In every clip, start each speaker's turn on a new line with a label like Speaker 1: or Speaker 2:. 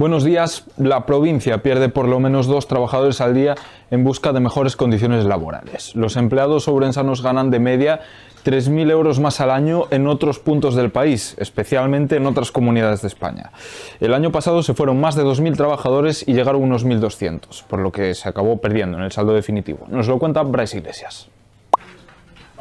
Speaker 1: Buenos días. La provincia pierde por lo menos dos trabajadores al día en busca de mejores condiciones laborales. Los empleados sobrensanos ganan de media 3.000 euros más al año en otros puntos del país, especialmente en otras comunidades de España. El año pasado se fueron más de 2.000 trabajadores y llegaron unos 1.200, por lo que se acabó perdiendo en el saldo definitivo. Nos lo cuenta Bryce Iglesias.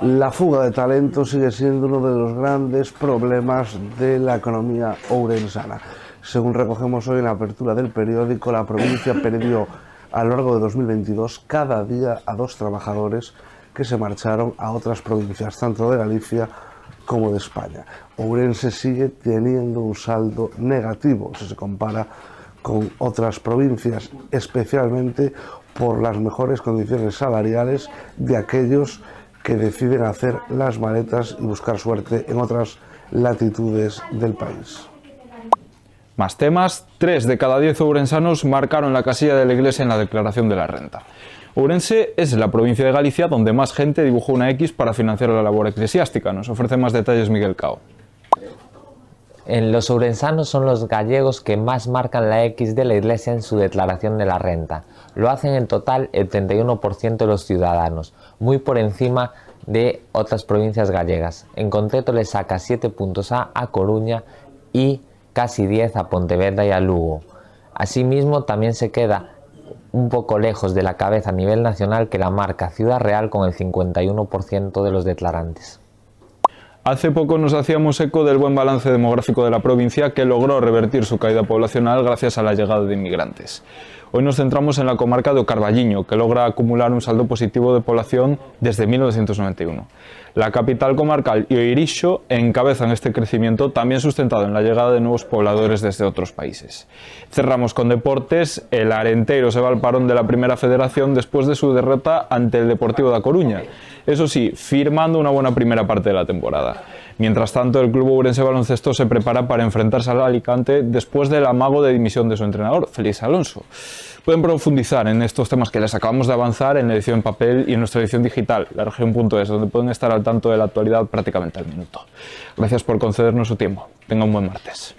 Speaker 2: La fuga de talento sigue siendo uno de los grandes problemas de la economía ourensana. Según recogemos hoy en la apertura del periódico, la provincia perdió a lo largo de 2022 cada día a dos trabajadores que se marcharon a otras provincias, tanto de Galicia como de España. Ourense sigue teniendo un saldo negativo si se compara con otras provincias, especialmente por las mejores condiciones salariales de aquellos que deciden hacer las maletas y buscar suerte en otras latitudes del país.
Speaker 1: Más temas, tres de cada diez ourensanos marcaron la casilla de la iglesia en la declaración de la renta. Ourense es la provincia de Galicia donde más gente dibujó una X para financiar la labor eclesiástica. Nos ofrece más detalles Miguel Cao.
Speaker 3: En los ourensanos son los gallegos que más marcan la X de la Iglesia en su declaración de la renta. Lo hacen en total el 31% de los ciudadanos, muy por encima de otras provincias gallegas. En concreto le saca 7 puntos a A Coruña y casi 10 a Pontevedra y a Lugo. Asimismo, también se queda un poco lejos de la cabeza a nivel nacional que la marca Ciudad Real con el 51% de los declarantes.
Speaker 1: Hace poco nos hacíamos eco del buen balance demográfico de la provincia que logró revertir su caída poblacional gracias a la llegada de inmigrantes. Hoy nos centramos en la comarca de Ocarvalliño, que logra acumular un saldo positivo de población desde 1991. La capital comarcal y Oirixo encabezan este crecimiento también sustentado en la llegada de nuevos pobladores desde otros países. Cerramos con deportes. El Arenteiro se va al parón de la Primera Federación después de su derrota ante el Deportivo da Coruña. Eso sí, firmando una buena primera parte de la temporada. Mientras tanto, el club Ourense Baloncesto se prepara para enfrentarse al Alicante después del amago de dimisión de su entrenador, Félix Alonso. Pueden profundizar en estos temas que les acabamos de avanzar en la edición en papel y en nuestra edición digital, la región.es, donde pueden estar al tanto de la actualidad prácticamente al minuto. Gracias por concedernos su tiempo. Tenga un buen martes.